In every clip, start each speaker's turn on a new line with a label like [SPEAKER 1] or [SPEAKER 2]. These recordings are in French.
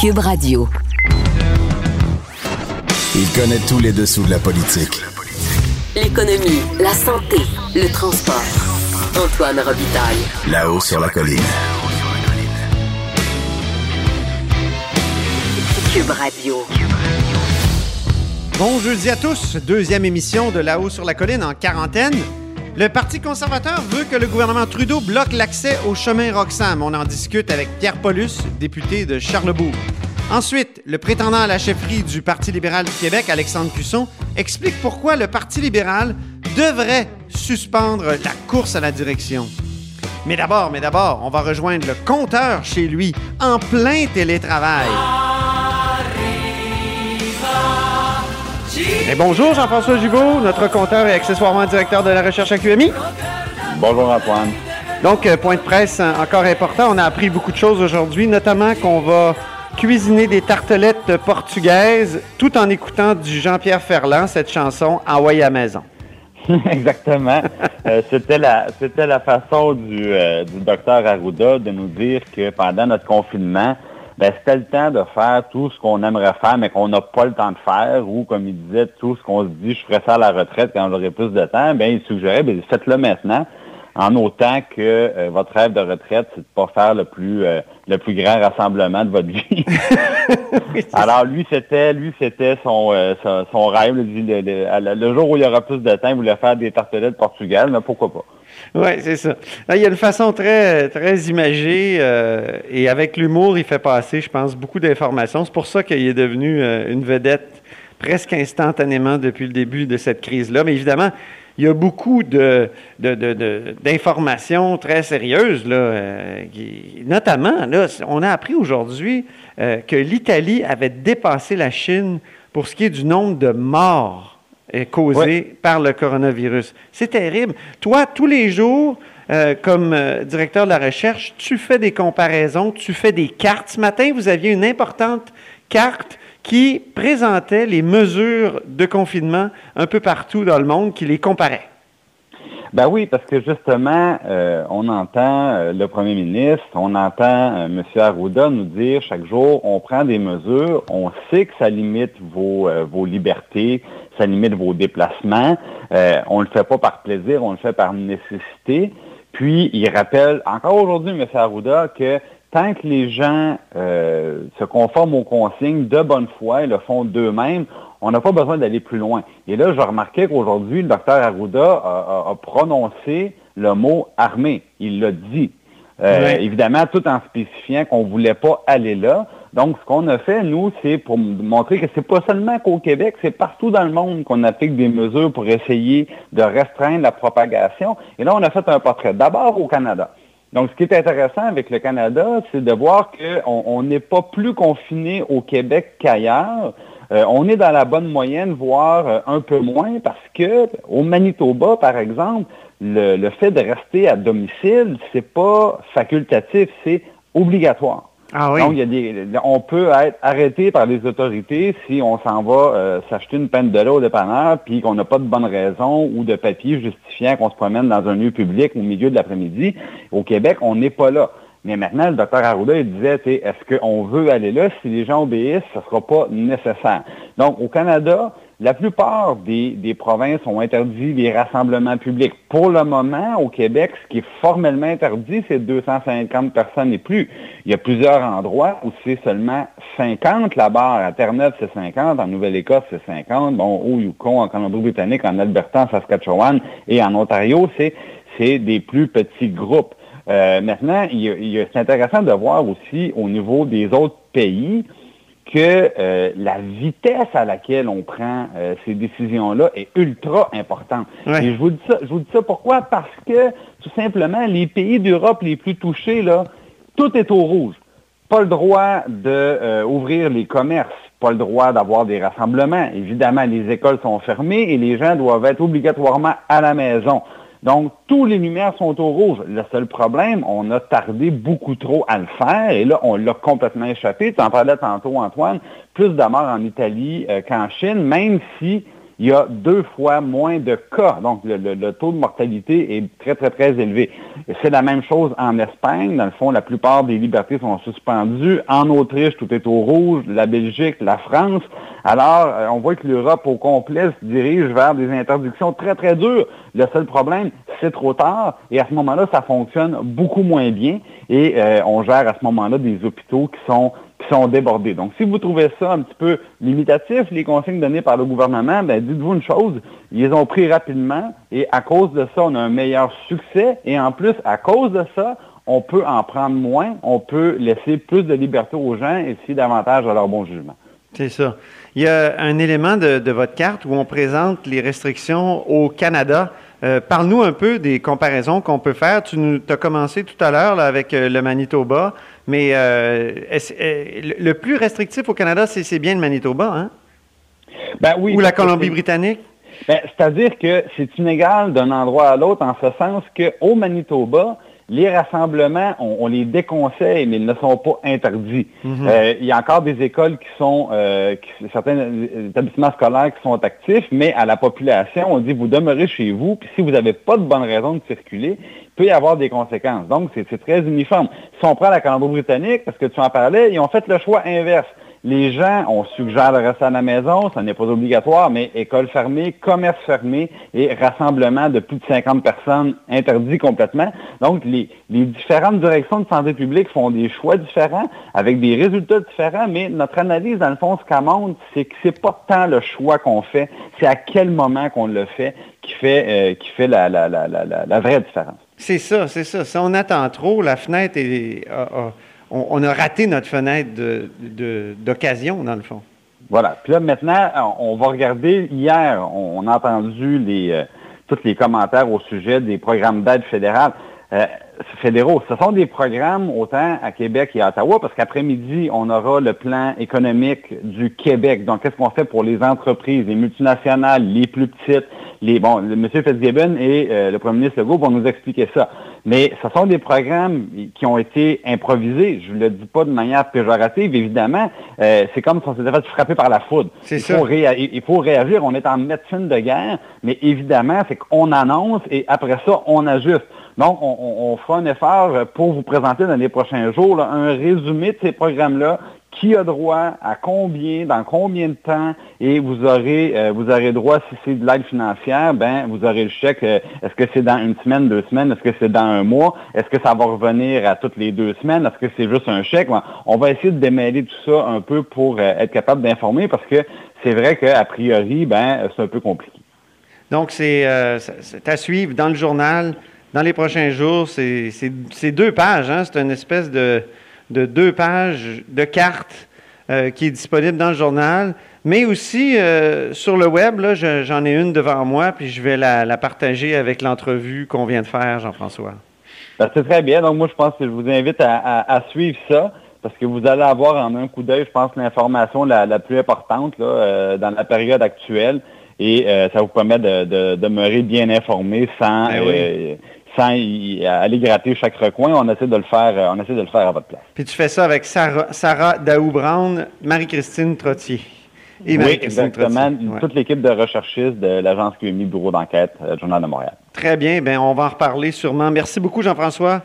[SPEAKER 1] Cube Radio.
[SPEAKER 2] Il connaît tous les dessous de la politique.
[SPEAKER 1] L'économie, la santé, le transport. Antoine Robitaille.
[SPEAKER 2] Là-haut sur la colline.
[SPEAKER 1] Cube Radio.
[SPEAKER 3] Bon jeudi à tous, deuxième émission de Là-haut sur la colline en quarantaine. Le Parti conservateur veut que le gouvernement Trudeau bloque l'accès au chemin Roxham. On en discute avec Pierre Paulus, député de Charlebourg. Ensuite, le prétendant à la chefferie du Parti libéral du Québec, Alexandre Cusson, explique pourquoi le Parti libéral devrait suspendre la course à la direction. Mais d'abord, mais d'abord, on va rejoindre le compteur chez lui, en plein télétravail. Et bonjour Jean-François Gibault, notre compteur et accessoirement directeur de la recherche à QMI.
[SPEAKER 4] Bonjour Antoine.
[SPEAKER 3] Donc, euh, point de presse euh, encore important. On a appris beaucoup de choses aujourd'hui, notamment qu'on va cuisiner des tartelettes portugaises tout en écoutant du Jean-Pierre Ferland, cette chanson Envoyée à maison.
[SPEAKER 4] Exactement. Euh, c'était la c'était la façon du, euh, du docteur Arruda de nous dire que pendant notre confinement, ben, c'était le temps de faire tout ce qu'on aimerait faire, mais qu'on n'a pas le temps de faire, ou comme il disait, tout ce qu'on se dit, je ferais ça à la retraite quand j'aurai plus de temps, ben, il suggérait, ben, faites-le maintenant, en autant que euh, votre rêve de retraite, c'est de pas faire le plus euh, le plus grand rassemblement de votre vie. Alors lui, c'était lui, c'était son, euh, son, son rêve. Le, le, le, jour où il y aura plus de temps, il voulait faire des tartelettes portugaises, mais pourquoi pas?
[SPEAKER 3] Oui, c'est ça. Il y a une façon très, très imagée euh, et avec l'humour, il fait passer, je pense, beaucoup d'informations. C'est pour ça qu'il est devenu euh, une vedette presque instantanément depuis le début de cette crise-là. Mais évidemment, il y a beaucoup de, de, de, d'informations très sérieuses, là, euh, notamment, là, on a appris aujourd'hui que l'Italie avait dépassé la Chine pour ce qui est du nombre de morts euh, causés ouais. par le coronavirus. C'est terrible. Toi, tous les jours, euh, comme directeur de la recherche, tu fais des comparaisons, tu fais des cartes. Ce matin, vous aviez une importante carte qui présentait les mesures de confinement un peu partout dans le monde, qui les comparait.
[SPEAKER 4] Ben oui, parce que justement, euh, on entend euh, le premier ministre, on entend euh, M. Arruda nous dire chaque jour, on prend des mesures, on sait que ça limite vos, euh, vos libertés, ça limite vos déplacements, euh, on ne le fait pas par plaisir, on le fait par nécessité. Puis, il rappelle encore aujourd'hui, M. Arruda, que tant que les gens se conforment aux consignes de bonne foi et le font d'eux-mêmes, on n'a pas besoin d'aller plus loin. Et là, je remarquais qu'aujourd'hui, le docteur Arruda a, a, a, prononcé le mot armée. Il l'a dit. Euh, oui. Évidemment, tout en spécifiant qu'on ne voulait pas aller là. Donc, ce qu'on a fait, nous, c'est pour montrer que c'est pas seulement qu'au Québec, c'est partout dans le monde qu'on applique des mesures pour essayer de restreindre la propagation. Et là, on a fait un portrait. D'abord au Canada. Donc, ce qui est intéressant avec le Canada, c'est de voir qu'on n'est pas plus confiné au Québec qu'ailleurs. Euh, on est dans la bonne moyenne, voire euh, un peu moins, parce que au Manitoba, par exemple, le, le fait de rester à domicile, c'est pas facultatif, c'est obligatoire.
[SPEAKER 3] Ah oui.
[SPEAKER 4] Donc, il y a des, on peut être arrêté par les autorités si on s'en va euh, s'acheter une peine de l'eau au dépanneur, puis qu'on n'a pas de bonne raison ou de papier justifiant qu'on se promène dans un lieu public au milieu de l'après-midi. Au Québec, on n'est pas là. Mais maintenant, le docteur Arruda, il disait, est-ce qu'on veut aller là? Si les gens obéissent, ce ne sera pas nécessaire. Donc, au Canada, la plupart des, des, provinces ont interdit les rassemblements publics. Pour le moment, au Québec, ce qui est formellement interdit, c'est 250 personnes et plus. Il y a plusieurs endroits où c'est seulement 50. La barre à Terre-Neuve, c'est 50. En Nouvelle-Écosse, c'est 50. Bon, au Yukon, en Colombie-Britannique, en Alberta, en Saskatchewan et en Ontario, c'est des plus petits groupes. Euh, maintenant, il, il, c'est intéressant de voir aussi au niveau des autres pays que euh, la vitesse à laquelle on prend euh, ces décisions-là est ultra importante.
[SPEAKER 3] Ouais.
[SPEAKER 4] Et je vous dis ça, je vous dis ça pourquoi? Parce que tout simplement, les pays d'Europe les plus touchés, là, tout est au rouge. Pas le droit d'ouvrir les commerces, pas le droit d'avoir des rassemblements. Évidemment, les écoles sont fermées et les gens doivent être obligatoirement à la maison. Donc, tous les lumières sont au rouge. Le seul problème, on a tardé beaucoup trop à le faire et là, on l'a complètement échappé. Tu en parlais tantôt, Antoine, plus de morts en Italie euh, qu'en Chine, même si il y a deux fois moins de cas. Donc, le, taux de mortalité est très, très, très élevé. C'est la même chose en Espagne. Dans le fond, la plupart des libertés sont suspendues. En Autriche, tout est au rouge. La Belgique, la France. Alors, euh, on voit que l'Europe au complet se dirige vers des interdictions très, très dures. Le seul problème, c'est trop tard. Et à ce moment-là, ça fonctionne beaucoup moins bien. Et euh, on gère à ce moment-là des hôpitaux qui sont sont débordés. Donc, si vous trouvez ça un petit peu limitatif, les consignes données par le gouvernement, ben, dites-vous une chose, ils les ont pris rapidement et à cause de ça, on a un meilleur succès et en plus, à cause de ça, on peut en prendre moins, on peut laisser plus de liberté aux gens et si davantage à leur bon jugement.
[SPEAKER 3] C'est ça. Il y a un élément de, votre carte où on présente les restrictions au Canada. Euh, parle-nous un peu des comparaisons qu'on peut faire. Tu nous, as commencé tout à l'heure avec euh, le Manitoba, mais euh, le plus restrictif au Canada, c'est bien le Manitoba, hein?
[SPEAKER 4] Ben oui.
[SPEAKER 3] Ou la Colombie-Britannique?
[SPEAKER 4] Ben, C'est-à-dire que c'est inégal d'un endroit à l'autre en ce sens qu'au Manitoba, les rassemblements, on, les déconseille, mais ils ne sont pas interdits. Mhm. Euh, il y a encore des écoles qui sont, euh, certains établissements scolaires qui sont actifs, mais à la population, on dit vous demeurez chez vous, puis si vous n'avez pas de bonne raison de circuler, il peut y avoir des conséquences. Donc, c'est très uniforme. Si on prend la Colombie-Britannique, parce que tu en parlais, ils ont fait le choix inverse. Les gens, on suggère de rester à la maison, ça n'est pas obligatoire, mais école fermée, commerce fermé et rassemblement de plus de 50 personnes interdit complètement. Donc, les, différentes directions de santé publique font des choix différents avec des résultats différents, mais notre analyse, dans le fond, ce qu'elle montre, c'est que c'est pas tant le choix qu'on fait, c'est à quel moment qu'on le fait qui fait, euh, qui fait la, la, vraie différence.
[SPEAKER 3] C'est ça, c'est ça. Si on attend trop, la fenêtre est on, a raté notre fenêtre d'occasion, dans le fond.
[SPEAKER 4] Voilà. Puis là, maintenant, on va regarder. Hier, on, a entendu euh, tous les commentaires au sujet des programmes d'aide fédérale. Euh, fédéraux. Ce sont des programmes autant à Québec et à Ottawa, parce qu'après-midi, on aura le plan économique du Québec. Donc, qu'est-ce qu'on fait pour les entreprises, les multinationales, les plus petites, les bon, M. Fitzgibbon et euh, le premier ministre Legault vont nous expliquer ça. Mais ce sont des programmes qui ont été improvisés. Je ne le dis pas de manière péjorative, évidemment. Euh, c'est comme si on s'était fait frapper par la foudre.
[SPEAKER 3] il
[SPEAKER 4] Faut il faut réagir. On est en médecine de guerre, mais évidemment, c'est qu'on annonce et après ça, on ajuste. Donc, on, fera un effort pour vous présenter dans les prochains jours un résumé de ces programmes-là qui a droit à combien, dans combien de temps, et vous aurez, euh, vous aurez droit, si c'est de l'aide financière, ben vous aurez le chèque. Euh, est-ce que c'est dans une semaine, deux semaines, est-ce que c'est dans un mois, est-ce que ça va revenir à toutes les deux semaines, est-ce que c'est juste un chèque? On va essayer de démêler tout ça un peu pour euh, être capable d'informer parce que c'est vrai qu'a priori, ben c'est un peu compliqué.
[SPEAKER 3] Donc, c'est à suivre dans le journal dans les prochains jours. C'est deux pages, hein? c'est une espèce de de deux pages de cartes euh, qui est disponible dans le journal, mais aussi euh, sur le web. J'en ai une devant moi, puis je vais la, partager avec l'entrevue qu'on vient de faire, Jean-François.
[SPEAKER 4] Ben, c'est très bien. Donc, moi, je pense que je vous invite à, suivre ça parce que vous allez avoir en un coup d'œil, je pense, l'information la, plus importante euh, dans la période actuelle et ça vous permet de, demeurer bien informé sans, ben sans aller gratter chaque recoin. On essaie de le faire, euh, on essaie de le faire à votre place.
[SPEAKER 3] Puis tu fais ça avec Sarah, Sarah Daou-Brown, Marie-Christine Trottier.
[SPEAKER 4] Et oui, exactement. Toute l'équipe de recherchistes de l'agence QMI Bureau d'enquête euh, Journal de Montréal.
[SPEAKER 3] Très bien. Bien, on va en reparler sûrement. Merci beaucoup, Jean-François.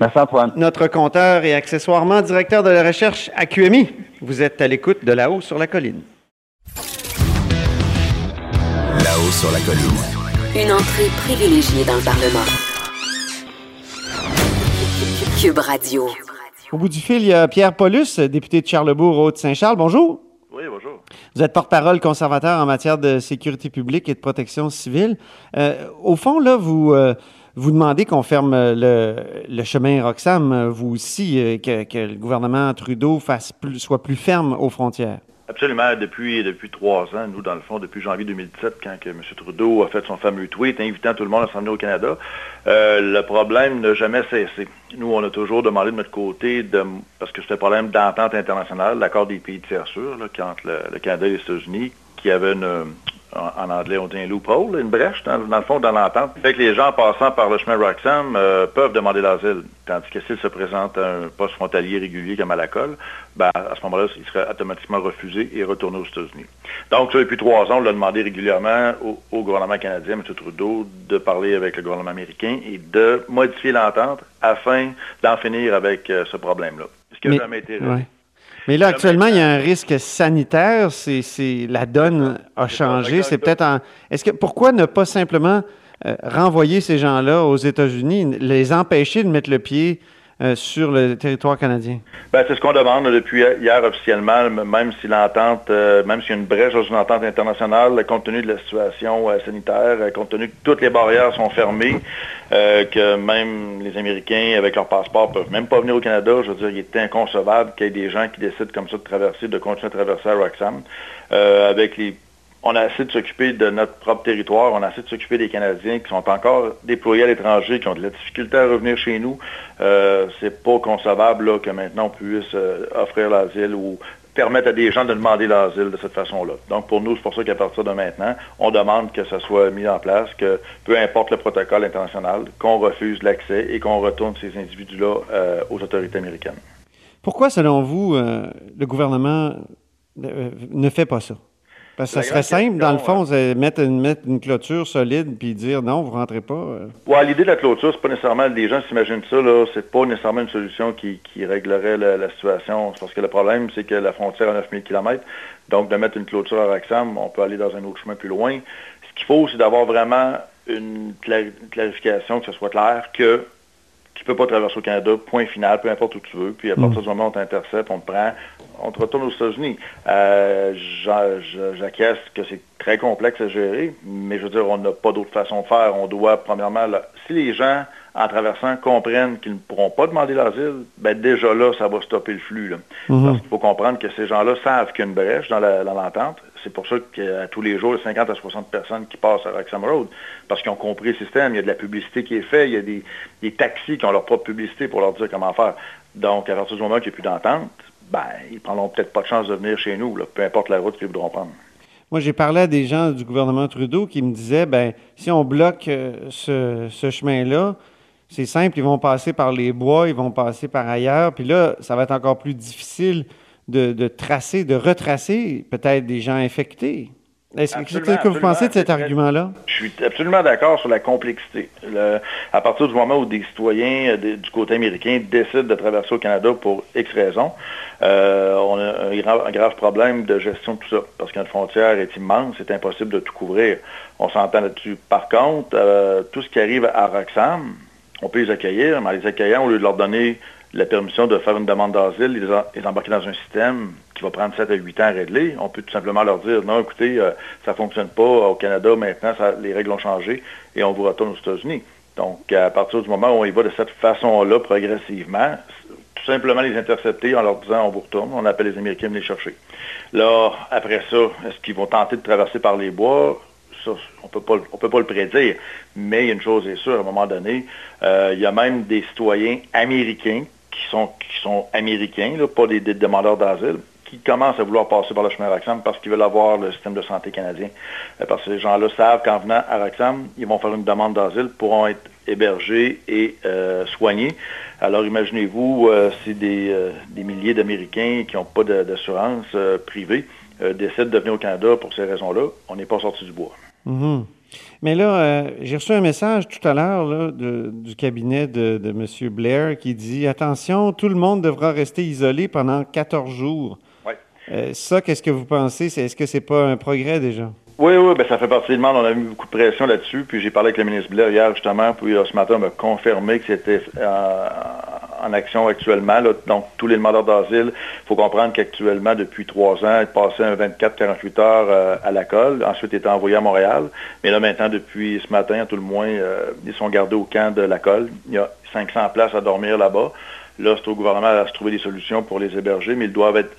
[SPEAKER 4] Merci, Antoine.
[SPEAKER 3] Notre compteur et accessoirement directeur de la recherche à QMI. Vous êtes à l'écoute de là-haut sur la colline.
[SPEAKER 2] Là-haut sur la colline.
[SPEAKER 1] Une entrée privilégiée dans le Parlement. Cube Radio.
[SPEAKER 3] Au bout du fil, il y a Pierre Paulus, député de Charlebourg, Haute-Saint-Charles. Bonjour.
[SPEAKER 5] Oui, bonjour.
[SPEAKER 3] Vous êtes porte-parole conservateur en matière de sécurité publique et de protection civile. Euh, au fond, là, vous, euh, vous demandez qu'on ferme le, chemin Roxham, vous aussi, euh, que, le gouvernement Trudeau fasse plus, soit plus ferme aux frontières.
[SPEAKER 5] Absolument. Depuis, trois ans, nous, dans le fond, depuis janvier 2017, quand M. Trudeau a fait son fameux tweet invitant tout le monde à s'emmener au Canada, euh, le problème n'a jamais cessé. Nous, on a toujours demandé de notre côté, de, parce que c'était un problème d'entente internationale, l'accord des pays tiers sûrs, entre le Canada et les États-Unis, qui avait une, en, anglais, on dit un loophole, une brèche, dans, le fond, dans l'entente. Fait que les gens passant par le chemin Roxham euh, peuvent demander l'asile. Tandis que s'ils se présentent à un poste frontalier régulier comme à la colle, ben, à ce moment-là, ils seraient automatiquement refusés et retournés aux États-Unis. Donc, depuis trois ans, on l'a demandé régulièrement au, gouvernement canadien, M. Trudeau, de parler avec le gouvernement américain et de modifier l'entente afin d'en finir avec euh, ce problème-là. Ce qui n'a jamais été
[SPEAKER 3] mais là, actuellement, il y a un risque sanitaire. C'est, la donne a changé. C'est peut-être en. Est-ce que pourquoi ne pas simplement euh, renvoyer ces gens-là aux États-Unis, les empêcher de mettre le pied euh, sur le territoire canadien?
[SPEAKER 5] Ben, c'est ce qu'on demande depuis hier officiellement, même si l'entente, euh, même s'il y a une brèche dans une entente internationale, compte tenu de la situation euh, sanitaire, compte tenu que toutes les barrières sont fermées, que même les Américains, avec leur passeport, peuvent même pas venir au Canada. Je veux dire, il est inconcevable qu'il y ait des gens qui décident comme ça de traverser, de continuer à traverser à Roxham, avec les on a assez de s'occuper de notre propre territoire, on a assez de s'occuper des Canadiens qui sont encore déployés à l'étranger, qui ont de la difficulté à revenir chez nous. Euh, c'est pas concevable que maintenant on puisse euh, offrir l'asile ou permettre à des gens de demander l'asile de cette façon-là. Donc pour nous, c'est pour ça qu'à partir de maintenant, on demande que ça soit mis en place, que peu importe le protocole international, qu'on refuse l'accès et qu'on retourne ces individus-là euh, aux autorités américaines.
[SPEAKER 3] Pourquoi, selon vous, le gouvernement ne fait pas ça? Parce que ça serait simple, dans le fond, c'est mettre une, mettre une clôture solide puis dire non, vous rentrez pas. Euh.
[SPEAKER 5] Ouais, l'idée de la clôture, c'est pas nécessairement, les gens s'imaginent ça, là, c'est pas nécessairement une solution qui, réglerait la, situation. Parce que le problème, c'est que la frontière a 9000 km. Donc, de mettre une clôture à Roxham, on peut aller dans un autre chemin plus loin. Ce qu'il faut, c'est d'avoir vraiment une, clarification, que ce soit clair, que tu peux pas traverser au Canada, point final, peu importe où tu veux. Puis à partir mm. du moment où on t'intercepte, on te prend, on te retourne aux États-Unis. Euh, J'acquiesce que c'est très complexe à gérer, mais je veux dire, on n'a pas d'autre façon de faire. On doit, premièrement, si les gens, en traversant, comprennent qu'ils ne pourront pas demander l'asile, ben déjà là, ça va stopper le flux. Mm-hmm. Parce qu'il faut comprendre que ces gens-là savent qu'il y a une brèche dans l'entente. C'est pour ça qu'à tous les jours, il y a 50 à 60 personnes qui passent à Roxham Road, parce qu'ils ont compris le système. Il y a de la publicité qui est faite, il y a des, taxis qui ont leur propre publicité pour leur dire comment faire. Donc, à partir du moment qu'il n'y a plus d'entente, ben, ils prendront peut-être pas de chance de venir chez nous, peu importe la route qu'ils voudront prendre.
[SPEAKER 3] Moi, j'ai parlé à des gens du gouvernement Trudeau qui me disaient, ben, si on bloque euh, ce, chemin-là, c'est simple, ils vont passer par les bois, ils vont passer par ailleurs, puis là, ça va être encore plus difficile de tracer, de retracer peut-être des gens infectés. Est-ce que, vous pensez de cet argument-là?
[SPEAKER 5] Je suis absolument d'accord sur la complexité. à partir du moment où des citoyens euh, du côté américain décident de traverser au Canada pour X raisons, euh, on a un grave, problème de gestion de tout ça, parce qu'une frontière est immense, c'est impossible de tout couvrir. On s'entend là-dessus. Par contre, euh, tout ce qui arrive à Roxham, on peut les accueillir, mais en les accueillant, au lieu de leur donner la permission de faire une demande d'asile, les, embarquer dans un système qui va prendre 7 à 8 ans à régler. On peut tout simplement leur dire, non, écoutez, euh, ça ne fonctionne pas au Canada, maintenant, les règles ont changé et on vous retourne aux États-Unis. Donc, à partir du moment où on y va de cette façon-là, progressivement, tout simplement les intercepter en leur disant, on vous retourne, on appelle les Américains de les chercher. Là, après ça, est-ce qu'ils vont tenter de traverser par les bois? On peut pas, on peut pas le prédire. Mais une chose est sûre, à un moment donné, euh, il y a même des citoyens américains qui sont, qui sont américains, pas des, demandeurs d'asile, qui commencent à vouloir passer par le chemin Roxham parce qu'ils veulent avoir le système de santé canadien. Euh, parce que ces gens-là savent qu'en venant à Roxham, ils vont faire une demande d'asile, pourront être hébergés et euh, soignés. Alors imaginez-vous, euh, si des, milliers d'Américains qui n'ont pas d'assurance privée décident de venir au Canada pour ces raisons-là, on n'est pas sorti du bois.
[SPEAKER 3] Mm-hmm. Mais là, j'ai reçu un message tout à l'heure du cabinet de, de, M. Blair qui dit Attention, tout le monde devra rester isolé pendant 14 jours. Euh, ça, qu'est-ce que vous pensez? Est-ce que c'est pas un progrès déjà?
[SPEAKER 5] Oui, oui, ben, ça fait partie du demande. On a mis beaucoup de pression là-dessus. Puis j'ai parlé avec le ministre Blair hier, justement, puis ce matin, on m'a confirmé que c'était euh, en action actuellement. Donc, tous les demandeurs d'asile, il faut comprendre qu'actuellement, depuis trois ans, ils passaient un 24-48 heures euh, à la colle. Ensuite, ils étaient envoyés à Montréal. Mais là, maintenant, depuis ce matin, à tout le moins, euh, ils sont gardés au camp de la colle. Il y a 500 places à dormir là-bas. Là, c'est au gouvernement à se trouver des solutions pour les héberger, mais ils doivent être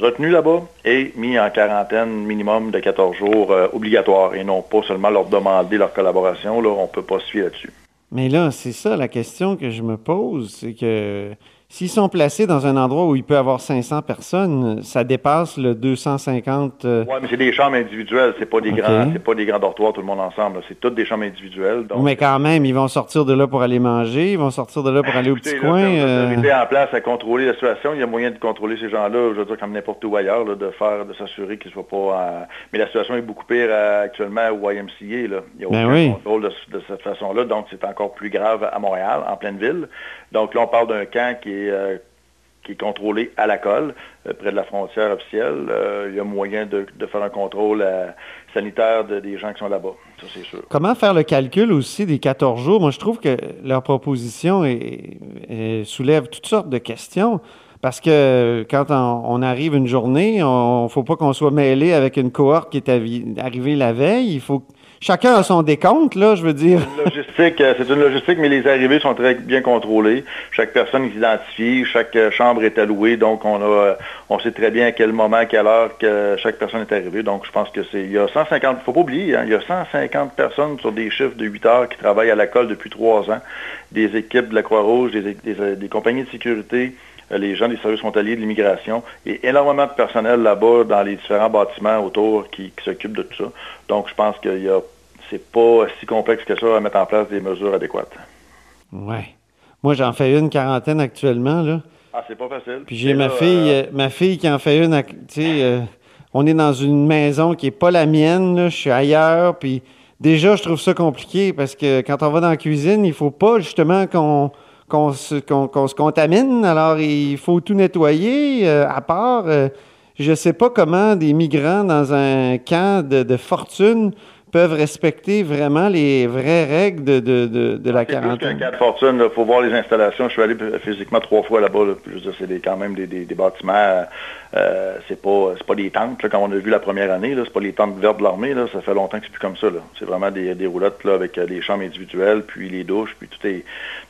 [SPEAKER 5] retenus là-bas et mis en quarantaine minimum de 14 jours euh, obligatoire et non pas seulement leur demander leur collaboration. Là, on ne peut pas suivre là-dessus.
[SPEAKER 3] Mais là, c'est ça la question que je me pose, c'est que S'ils sont placés dans un endroit où il peut y avoir 500 personnes, ça dépasse le 250.
[SPEAKER 5] Euh, oui, mais c'est des chambres individuelles, c'est pas des grands, c'est pas des grands dortoirs tout le monde ensemble. C'est toutes des chambres individuelles.
[SPEAKER 3] Mais quand même, ils vont sortir de là pour aller manger, ils vont sortir de là pour aller au petit coin.
[SPEAKER 5] Euh... en place à contrôler la situation, il y a moyen de contrôler ces gens-là, je veux dire comme n'importe où ailleurs, de faire, de s'assurer qu'ils ne soient pas. Mais la situation est beaucoup pire euh, actuellement au YMCA. Là. Il n'y a ben aucun contrôle de, de cette façon-là, donc c'est encore plus grave à Montréal, en pleine ville. Donc là, on parle d'un camp qui est, euh, qui est contrôlé à la colle, euh, près de la frontière officielle. Euh, il y a moyen de, faire un contrôle sanitaire des gens qui sont là-bas, ça c'est sûr.
[SPEAKER 3] Comment faire le calcul aussi des 14 jours? Moi, je trouve que leur proposition soulève toutes sortes de questions. Parce que quand on, arrive une journée, il ne faut pas qu'on soit mêlé avec une cohorte qui est arrivée la veille. Il faut chacun a son décompte, là, je veux dire.
[SPEAKER 5] logistique, euh, c'est une logistique, mais les arrivées sont très bien contrôlées. Chaque personne est identifiée, chaque euh, chambre est allouée, donc on a, euh, on sait très bien à quel moment, à quelle heure que chaque personne est arrivée. Donc je pense que c'est, il y a 150, faut pas oublier, hein, il y a 150 personnes sur des chiffres de 8 heures qui travaillent à la colle depuis trois ans, des équipes de la Croix-Rouge, des compagnies de sécurité, les gens des services frontaliers de l'immigration et énormément de personnel là-bas dans les différents bâtiments autour qui, s'occupent de tout ça. Donc, je pense que y a, c'est pas si complexe que ça à mettre en place des mesures adéquates.
[SPEAKER 3] Ouais. Moi, j'en fais une quarantaine actuellement, là.
[SPEAKER 5] Ah, c'est pas facile.
[SPEAKER 3] Puis j'ai ma fille, euh, ma fille qui en fait une, tu sais, euh, on est dans une maison qui est pas la mienne, là, je suis ailleurs, puis déjà, je trouve ça compliqué parce que quand on va dans la cuisine, il faut pas justement qu'on qu'on se, se, contamine. Alors, il faut tout nettoyer. Euh, à part, euh, je ne sais pas comment des migrants dans un camp de, fortune peuvent respecter vraiment les vraies règles de, de, de, la quarantaine.
[SPEAKER 5] Plus camp de fortune, il faut voir les installations. Je suis allé physiquement trois fois là-bas. C'est quand même des, des, bâtiments euh, c'est pas c'est pas des tentes là, comme on a vu la première année là, c'est pas les tentes vertes de l'armée là, ça fait longtemps que c'est plus comme ça. C'est vraiment des, des roulottes là avec des chambres individuelles, puis les douches, puis tout est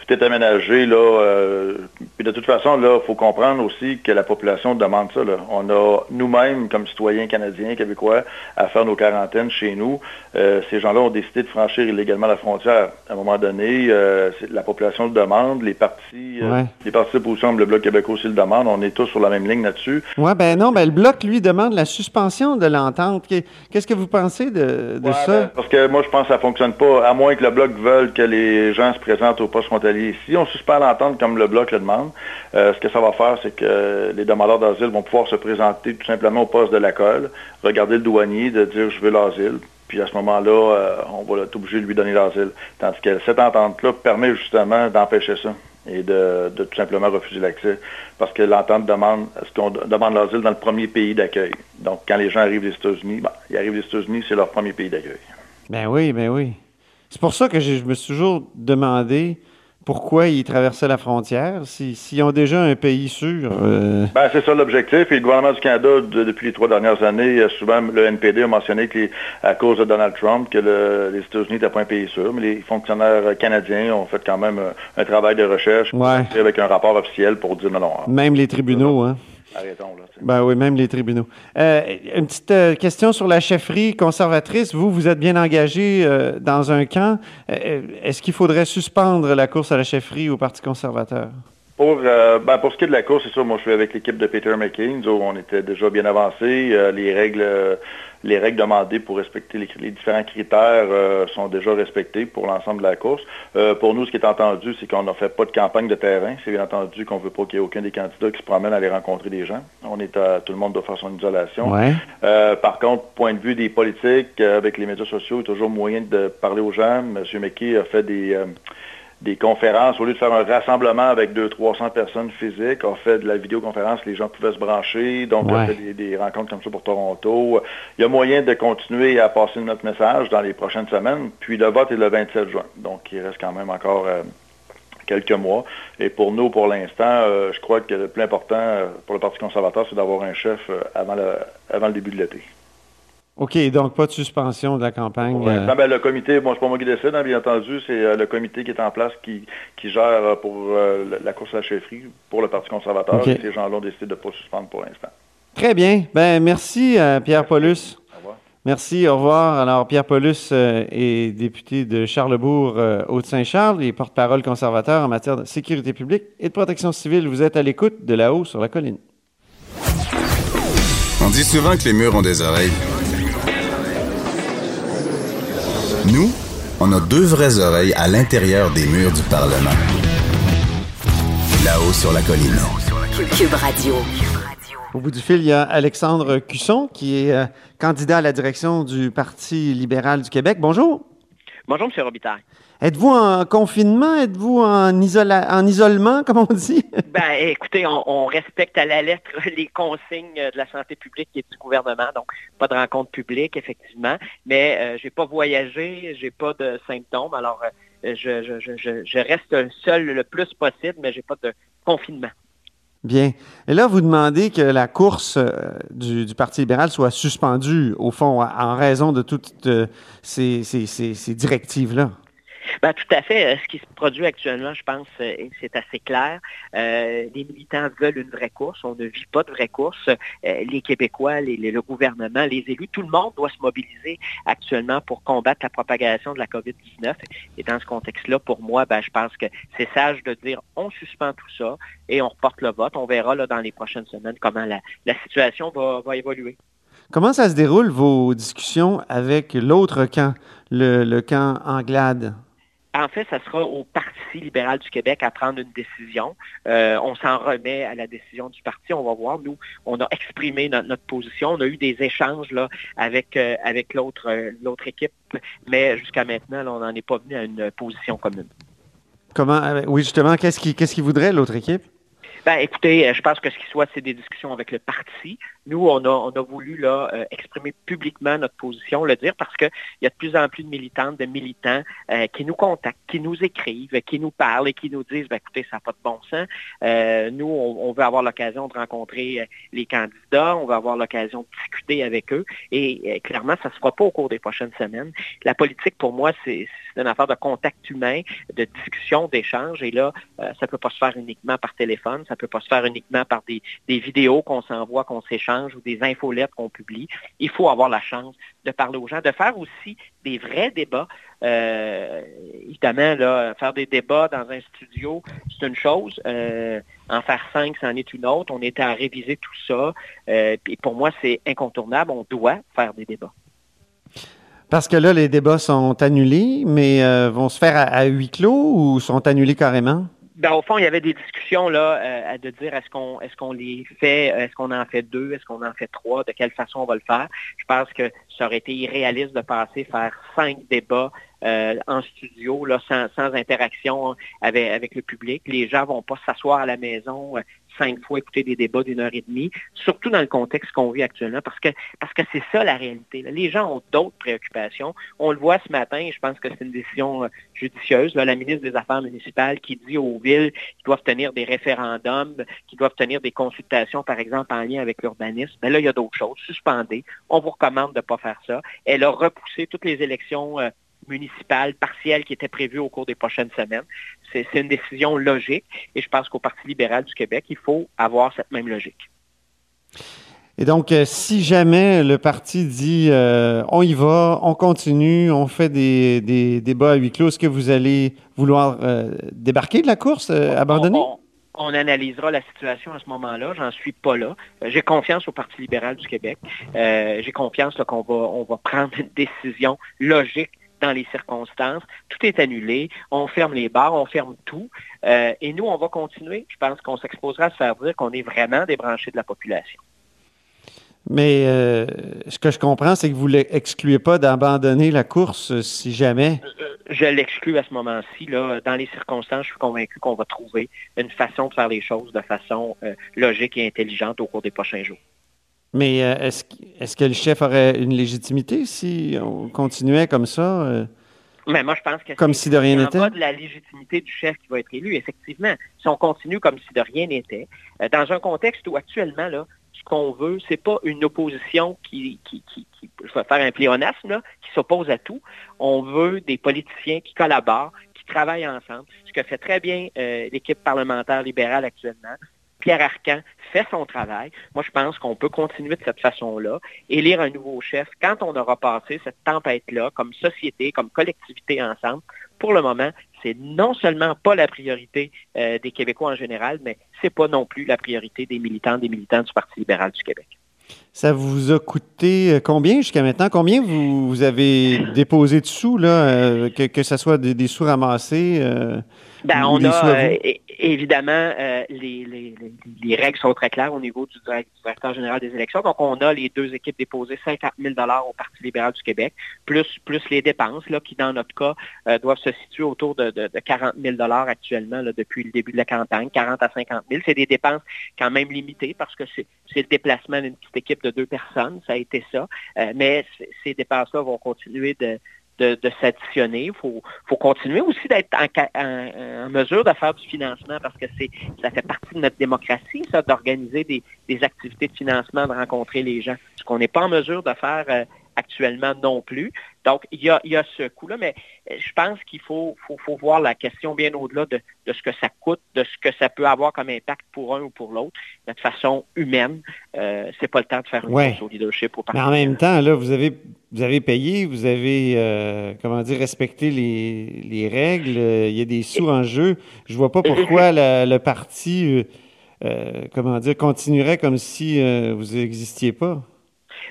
[SPEAKER 5] tout aménagé. Là, euh, puis de toute façon, là, faut comprendre aussi que la population demande ça. Là. On a nous-mêmes, comme citoyens canadiens, québécois, à faire nos quarantaines chez nous. Euh, ces gens-là ont décidé de franchir illégalement la frontière. À un moment donné, euh, la population le demande, les partis, les partis d'opposition, le Bloc québécois aussi le demande. On est tous sur la même ligne là-dessus.
[SPEAKER 3] Ben non, ben le Bloc, lui, demande la suspension de l'entente. Qu'est-ce que vous pensez de, ça? Ben,
[SPEAKER 5] parce que moi, je pense que ça fonctionne pas, à moins que le Bloc veuille que les gens se présentent au poste frontalier si on suspend l'entente comme le Bloc le demande, euh, ce que ça va faire, c'est que les demandeurs d'asile vont pouvoir se présenter tout simplement au poste de la colle, regarder le douanier, de dire je veux l'asile, puis à ce moment-là, euh, on va être obligé de lui donner l'asile. Tandis que cette entente-là permet justement d'empêcher ça et de, tout simplement refuser l'accès. Parce que l'entente demande est-ce qu'on demande l'asile dans le premier pays d'accueil. Donc, quand les gens arrivent des États-Unis, ben, ils arrivent des États-Unis, c'est leur premier pays d'accueil.
[SPEAKER 3] Ben oui, ben oui. C'est pour ça que je me suis toujours demandé pourquoi ils traversaient la frontière s'ils ont déjà un pays sûr? Euh?
[SPEAKER 5] Ben, c'est ça l'objectif. Et le gouvernement du Canada, depuis les trois dernières années, souvent le NPD a mentionné qu'à cause de Donald Trump, que les États-Unis n'étaient pas un pays sûr, mais les fonctionnaires canadiens ont fait quand même un, travail de recherche avec un rapport officiel pour dire non, non.
[SPEAKER 3] Même les tribunaux, hein?
[SPEAKER 5] Arrêtons, là.
[SPEAKER 3] Ben oui, même les tribunaux. Euh, une petite euh, question sur la chefferie conservatrice. Vous, vous êtes bien engagé euh, dans un camp. Est-ce qu'il faudrait suspendre la course à la chefferie au Parti conservateur?
[SPEAKER 5] Pour, ben, pour ce qui est de la course, c'est ça, moi je suis avec l'équipe de Peter où on était déjà bien avancé. les règles les règles demandées pour respecter les, différents critères euh, sont déjà respectées pour l'ensemble de la course. Euh, pour nous, ce qui est entendu, c'est qu'on n'a fait pas de campagne de terrain. C'est bien entendu qu'on ne veut pas qu'il y ait aucun des candidats qui se promène à aller rencontrer des gens. On est à, tout le monde doit faire son isolation. Euh, par contre, point de vue des politiques, avec les médias sociaux, il y a toujours moyen de parler aux gens. M. McKay a fait des des conférences, au lieu de faire un rassemblement avec 200-300 personnes physiques, on fait de la vidéoconférence, les gens pouvaient se brancher, donc on fait des, rencontres comme ça pour Toronto. Il y a moyen de continuer à passer notre message dans les prochaines semaines, puis le vote est le 27 juin, donc il reste quand même encore euh, quelques mois. Et pour nous, pour l'instant, euh, je crois que le plus important euh, pour le Parti conservateur, c'est d'avoir un chef avant, le, avant le début de l'été.
[SPEAKER 3] OK, donc pas de suspension de la campagne.
[SPEAKER 5] Euh. Ben, le comité, bon, c'est pas moi qui décide, hein, bien entendu, c'est euh, le comité qui est en place qui, qui gère euh, pour la course à la chefferie pour le Parti conservateur. ces gens-là ont décidé de ne pas suspendre pour l'instant.
[SPEAKER 3] Très bien. Ben, merci, euh, Pierre Paulus.
[SPEAKER 5] Au revoir.
[SPEAKER 3] Merci, au revoir. Alors, Pierre Paulus euh, est député de Charlebourg, euh, Haute-Saint-Charles et porte-parole conservateur en matière de sécurité publique et de protection civile. Vous êtes à l'écoute de là-haut sur la colline.
[SPEAKER 2] On dit souvent que les murs ont des oreilles. Nous, on a deux vraies oreilles à l'intérieur des murs du Parlement. Là-haut sur la colline.
[SPEAKER 1] Cube Radio.
[SPEAKER 3] Au bout du fil, il y a Alexandre Cusson, qui est euh, candidat à la direction du Parti libéral du Québec. Bonjour.
[SPEAKER 6] Bonjour, M. Robitaille.
[SPEAKER 3] Êtes-vous en confinement? Êtes-vous en, isola- en isolement, comme on dit?
[SPEAKER 6] Ben, écoutez, on, on respecte à la lettre les consignes de la santé publique et du gouvernement, donc pas de rencontre publique, effectivement. Mais euh, j'ai pas voyagé, j'ai pas de symptômes, alors euh, je, je, je, je- reste seul le plus possible, mais j'ai pas de confinement.
[SPEAKER 3] Bien. Et là, vous demandez que la course euh, du, du Parti libéral soit suspendue, au fond, en raison de toutes euh, ces, ces- ces- ces directives-là.
[SPEAKER 6] Ben, tout à fait. Euh, Ce qui se produit actuellement, je pense, euh, c'est assez clair. Euh, les militants veulent une vraie course. On ne vit pas de vraie course. Les Québécois, le gouvernement, les élus, tout le monde doit se mobiliser actuellement pour combattre la propagation de la COVID-19. Et dans ce contexte-là, pour moi, ben, je pense que c'est sage de dire on suspend tout ça et on reporte le vote. On verra dans les prochaines semaines comment la, situation va, va évoluer.
[SPEAKER 3] Comment ça se déroule, vos discussions avec l'autre camp, le, le camp Anglade?
[SPEAKER 6] En fait, ça sera au Parti libéral du Québec à prendre une décision. Euh, on s'en remet à la décision du parti. On va voir. Nous, on a exprimé notre, notre position. On a eu des échanges là, avec, euh, avec l'autre euh, l'autre équipe, mais jusqu'à maintenant, là, on n'en est pas venu à une position commune.
[SPEAKER 3] Comment, oui, justement, qu'est-ce qu'il qu'est-ce voudrait, l'autre équipe?
[SPEAKER 6] Ben, écoutez, je pense que ce qui soit, c'est des discussions avec le parti. Nous, on a, on a voulu là, euh, exprimer publiquement notre position, le dire, parce qu'il y a de plus en plus de militantes, de militants euh, qui nous contactent, qui nous écrivent, qui nous parlent et qui nous disent, ben, écoutez, ça n'a pas de bon sens. Euh, nous, on, veut avoir l'occasion de rencontrer les candidats, on veut avoir l'occasion de discuter avec eux. Et clairement, ça ne se fera pas au cours des prochaines semaines. La politique, pour moi, c'est une affaire de contact humain, de discussion, d'échange. Et là, ça ne peut pas se faire uniquement par téléphone, ça ne peut pas se faire uniquement par des, des vidéos qu'on s'envoie, qu'on s'échange ou des infolettes qu'on publie. Il faut avoir la chance de parler aux gens, de faire aussi des vrais débats. Euh, évidemment, là, faire des débats dans un studio, c'est une chose. Euh, en faire cinq, c'en est une autre. On était à réviser tout ça. Euh, puis pour moi, c'est incontournable. On doit faire des débats.
[SPEAKER 3] Parce que là, les débats sont annulés, mais vont se faire à huis clos ou sont annulés carrément?
[SPEAKER 6] Ben, au fond, il y avait des discussions là, euh, de dire est-ce qu'on est-ce les fait, euh, est-ce qu'on en fait deux, est-ce qu'on en fait trois, de quelle façon on va le faire. Je pense que ça aurait été irréaliste de passer faire cinq débats euh, en studio, là, sans, sans interaction avec, avec le public. Les gens vont pas s'asseoir à la maison cinq fois écouter des débats d'une heure et demie, surtout dans le contexte qu'on vit actuellement, parce que parce que c'est ça la réalité. Les gens ont d'autres préoccupations. On le voit ce matin, je pense que c'est une décision euh, judicieuse. La ministre des Affaires municipales qui dit aux villes qu'ils doivent tenir des référendums, qu'ils doivent tenir des consultations, par exemple, en lien avec l'urbanisme. Mais là, il y a d'autres choses. Suspendez. On vous recommande de ne pas faire ça. Elle a repoussé toutes les élections euh, municipales partielles qui étaient prévues au cours des prochaines semaines. C'est une décision logique et je pense qu'au Parti libéral du Québec, il faut avoir cette même logique.
[SPEAKER 3] Et donc, euh, si jamais le parti dit euh, on y va, on continue, on fait des, des débats à huis clos, est-ce que vous allez vouloir euh, débarquer de la course, euh, abandonner?
[SPEAKER 6] On, on- on analysera la situation à ce moment-là. J'en suis pas là. J'ai confiance au Parti libéral du Québec. J'ai confiance qu'on va, on va prendre une décision logique dans les circonstances. Tout est annulé. On ferme les bars, on ferme tout. Euh, et nous, on va continuer. Je pense qu'on s'exposera à se faire dire qu'on est vraiment débranché de la population.
[SPEAKER 3] Mais euh, ce que je comprends, c'est que vous n'excluez pas d'abandonner la course euh, si jamais.
[SPEAKER 6] Je l'exclus à ce moment-ci. Dans les circonstances, je suis convaincu qu'on va trouver une façon de faire les choses de façon euh, logique et intelligente au cours des prochains jours.
[SPEAKER 3] Mais euh, est-ce est-ce que le chef aurait une légitimité si on continuait comme ça? euh?
[SPEAKER 6] Mais moi, je pense que
[SPEAKER 3] Comme
[SPEAKER 6] c'est-
[SPEAKER 3] si de rien n'était?
[SPEAKER 6] bas de la légitimité du chef qui va être élu, effectivement. Si on continue comme si de rien n'était, euh, dans un contexte où actuellement, là, ce qu'on veut, c'est pas une opposition qui, qui, qui, qui- je vais faire un pléonasme, là, qui s'oppose à tout. On veut des politiciens qui collaborent, qui travaillent ensemble, ce que fait très bien l'équipe parlementaire libérale actuellement. Pierre Arcan fait son travail. Moi, je pense qu'on peut continuer de cette façon-là, élire un nouveau chef quand on aura passé cette tempête-là, comme société, comme collectivité ensemble. Pour le moment, c'est non seulement pas la priorité euh, des Québécois en général, mais c'est pas non plus la priorité des militants, des militants du Parti libéral du Québec.
[SPEAKER 3] Ça vous a coûté euh, combien jusqu'à maintenant? Combien vous, avez déposé de sous, là, euh, que, ce soit des, sous ramassés?
[SPEAKER 6] Ben, on a, évidemment, euh, les, règles sont très claires au niveau du, directeur général des élections. Donc, on a les deux équipes déposées 50 000 au Parti libéral du Québec, plus, plus les dépenses, là, qui, dans notre cas, euh, doivent se situer autour de, 40 000 actuellement depuis le début de la campagne, 40 à 50 000. C'est des dépenses quand même limitées parce que c'est le déplacement d'une petite équipe de deux personnes, ça a été ça. Euh, mais ces dépenses-là vont continuer de de, s'additionner. Il faut, continuer aussi d'être en, mesure de faire du financement parce que ça fait partie de notre démocratie, ça, d'organiser des, activités de financement, de rencontrer les gens. Ce qu'on n'est pas en mesure de faire euh, actuellement non plus. Donc, il y a, ce coût-là, mais euh, je pense qu'il faut, voir la question bien au-delà de, ce que ça coûte, de ce que ça peut avoir comme impact pour un ou pour l'autre, de façon humaine. Euh, c'est pas le temps de faire une
[SPEAKER 3] ouais.
[SPEAKER 6] au leadership. Au
[SPEAKER 3] mais en même temps, là, vous avez, vous avez payé, vous avez, euh, comment dire, respecté les, règles, il y a des sous en jeu. Je vois pas pourquoi le parti, comment dire, continuerait comme si vous n'existiez pas.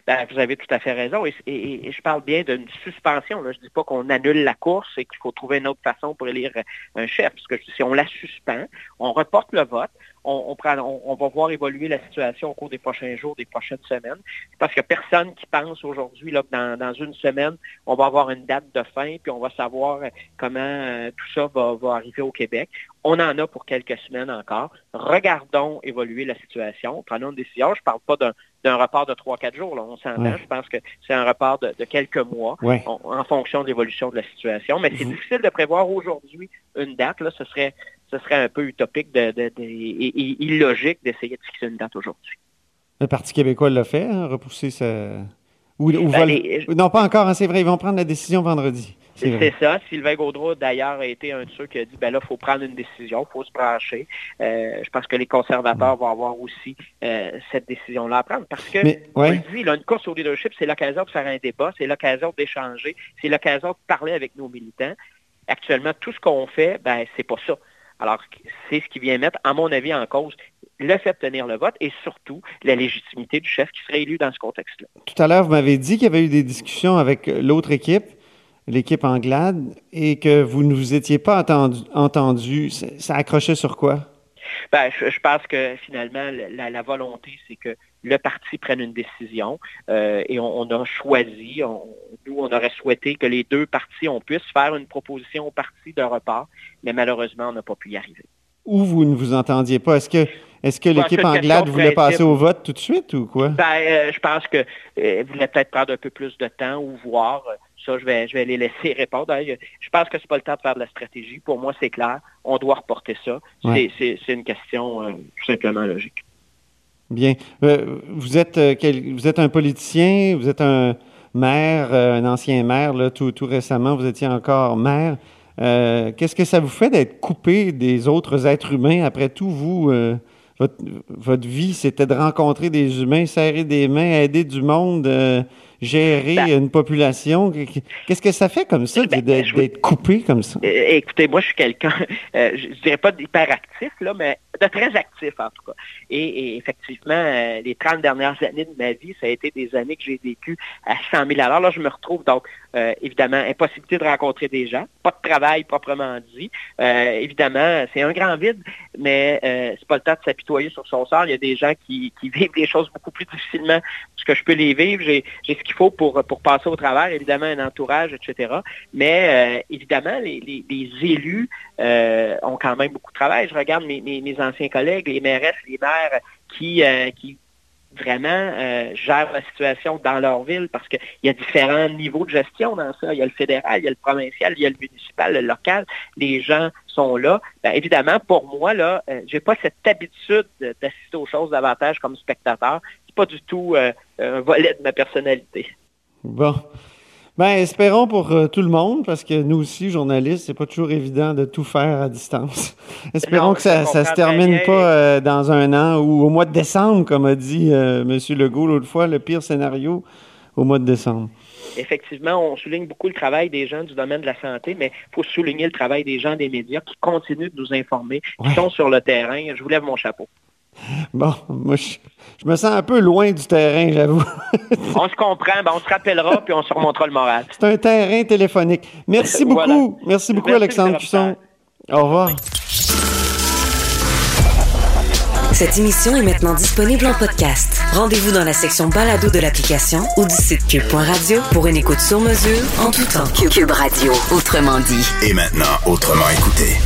[SPEAKER 6] Ben, vous avez tout à fait raison. Et, je parle bien d'une suspension. Je ne dis pas qu'on annule la course et qu'il faut trouver une autre façon pour élire un chef. Parce que si on la suspend, on reporte le vote, on, va voir évoluer la situation au cours des prochains jours, des prochaines semaines. Parce qu'il n'y a personne qui pense aujourd'hui que dans, une semaine, on va avoir une date de fin, puis on va savoir comment euh, tout ça va, arriver au Québec. On en a pour quelques semaines encore. Regardons évoluer la situation. Prenons une décision. Je ne parle pas d'un report de 3-4 jours. Là. On s'entend. Je pense que c'est un report de, quelques mois en fonction de l'évolution de la situation. Mais c'est difficile de prévoir aujourd'hui une date. Là. Ce serait ce serait un peu utopique de, et, illogique d'essayer de fixer une date aujourd'hui.
[SPEAKER 3] Le Parti québécois l'a fait, hein, repousser sa... Ou, ben, Non, pas encore, hein, c'est vrai, ils vont prendre la décision vendredi.
[SPEAKER 6] C'est ça. Sylvain Gaudreau, d'ailleurs, a été un de ceux qui a dit, ben là, il faut prendre une décision, il faut se brancher. Euh, je pense que les conservateurs vont avoir aussi euh, cette décision-là à prendre. Parce que, on le dit, une course au leadership, c'est l'occasion de faire un débat, c'est l'occasion d'échanger, c'est l'occasion de parler avec nos militants. Actuellement, tout ce qu'on fait, ben, c'est pas ça. Alors, c'est ce qui vient mettre, à mon avis, en cause le fait de tenir le vote et surtout la légitimité du chef qui serait élu dans ce contexte-là.
[SPEAKER 3] Tout à l'heure, vous m'avez dit qu'il y avait eu des discussions avec l'autre équipe, l'équipe Anglade, et que vous ne vous étiez pas entendu. entendu. Ça accrochait sur quoi?
[SPEAKER 6] Ben, je, pense que finalement, la, volonté, c'est que le parti prenne une décision euh, et on, a choisi, nous, on aurait souhaité que les deux partis, on puisse faire une proposition au parti de report, mais malheureusement, on n'a pas pu y arriver.
[SPEAKER 3] Ou vous ne vous entendiez pas? Est-ce que, est que l'équipe Anglade voulait passer au vote tout de suite ou quoi?
[SPEAKER 6] Ben, euh, je pense qu'elle euh, voulait peut-être prendre un peu plus de temps ou voir je vais, je vais les laisser répondre. Je pense que ce n'est pas le temps de faire de la stratégie. Pour moi, c'est clair. On doit reporter ça. C'est une question euh, tout simplement logique.
[SPEAKER 3] Bien. Euh, vous, êtes, euh, vous êtes un politicien, vous êtes un maire, un ancien maire, là, tout, tout récemment, vous étiez encore maire. Qu'est-ce que ça vous fait d'être coupé des autres êtres humains? Après tout, vous, votre, votre, vie, c'était de rencontrer des humains, serrer des mains, aider du monde gérer ben, une population. Qu'est-ce que ça fait comme ça ben, d'être coupé comme ça?
[SPEAKER 6] Écoutez, moi, je suis quelqu'un, euh, je, ne dirais pas d'hyperactif, là, mais de très actif en tout cas. Et, effectivement, euh, les 30 dernières années de ma vie, ça a été des années que j'ai vécu à 100 000 Alors Là, je me retrouve donc, euh, évidemment, impossibilité de rencontrer des gens, pas de travail proprement dit. évidemment, c'est un grand vide, mais c'est pas le temps de s'apitoyer sur son sort. Il y a des gens qui, vivent des choses beaucoup plus difficilement que je peux les vivre. J'ai qu'il faut pour, pour passer au travers, évidemment, un entourage, etc. Mais euh, évidemment, les, élus euh, ont quand même beaucoup de travail. Je regarde mes, mes, anciens collègues, les maires, les maires qui, euh, qui vraiment gèrent la situation dans leur ville parce qu'il y a différents niveaux de gestion dans ça. Il y a le fédéral, il y a le provincial, il y a le municipal, le local. Les gens sont là. Ben, évidemment, pour moi, là, j'ai pas cette habitude d'assister aux choses davantage comme spectateur pas du tout euh, un volet de ma personnalité.
[SPEAKER 3] Bon. Ben, espérons pour euh, tout le monde, parce que nous aussi, journalistes, c'est pas toujours évident de tout faire à distance. espérons
[SPEAKER 6] Non,
[SPEAKER 3] que ça, ça se termine pas euh, dans un an ou au mois de décembre, comme a dit euh, M. Legault l'autre fois, le pire scénario au mois de décembre.
[SPEAKER 6] Effectivement, on souligne beaucoup le travail des gens du domaine de la santé, mais il faut souligner le travail des gens des médias qui continuent de nous informer, qui
[SPEAKER 3] Ouais.
[SPEAKER 6] sont sur le terrain. Je vous lève mon chapeau.
[SPEAKER 3] Bon, moi, je, je me sens un peu loin du terrain, j'avoue.
[SPEAKER 6] On se comprend, ben, on se rappellera, puis on se remontera le moral.
[SPEAKER 3] C'est un terrain téléphonique. Merci beaucoup.
[SPEAKER 6] Voilà.
[SPEAKER 3] Merci beaucoup,
[SPEAKER 6] Merci,
[SPEAKER 3] Alexandre. Cusson. Au revoir.
[SPEAKER 1] Cette émission est maintenant disponible en podcast. Rendez-vous dans la section balado de l'application ou du site cube.radio pour une écoute sur mesure en tout temps. Cube Radio, autrement dit.
[SPEAKER 2] Et maintenant, autrement écouté.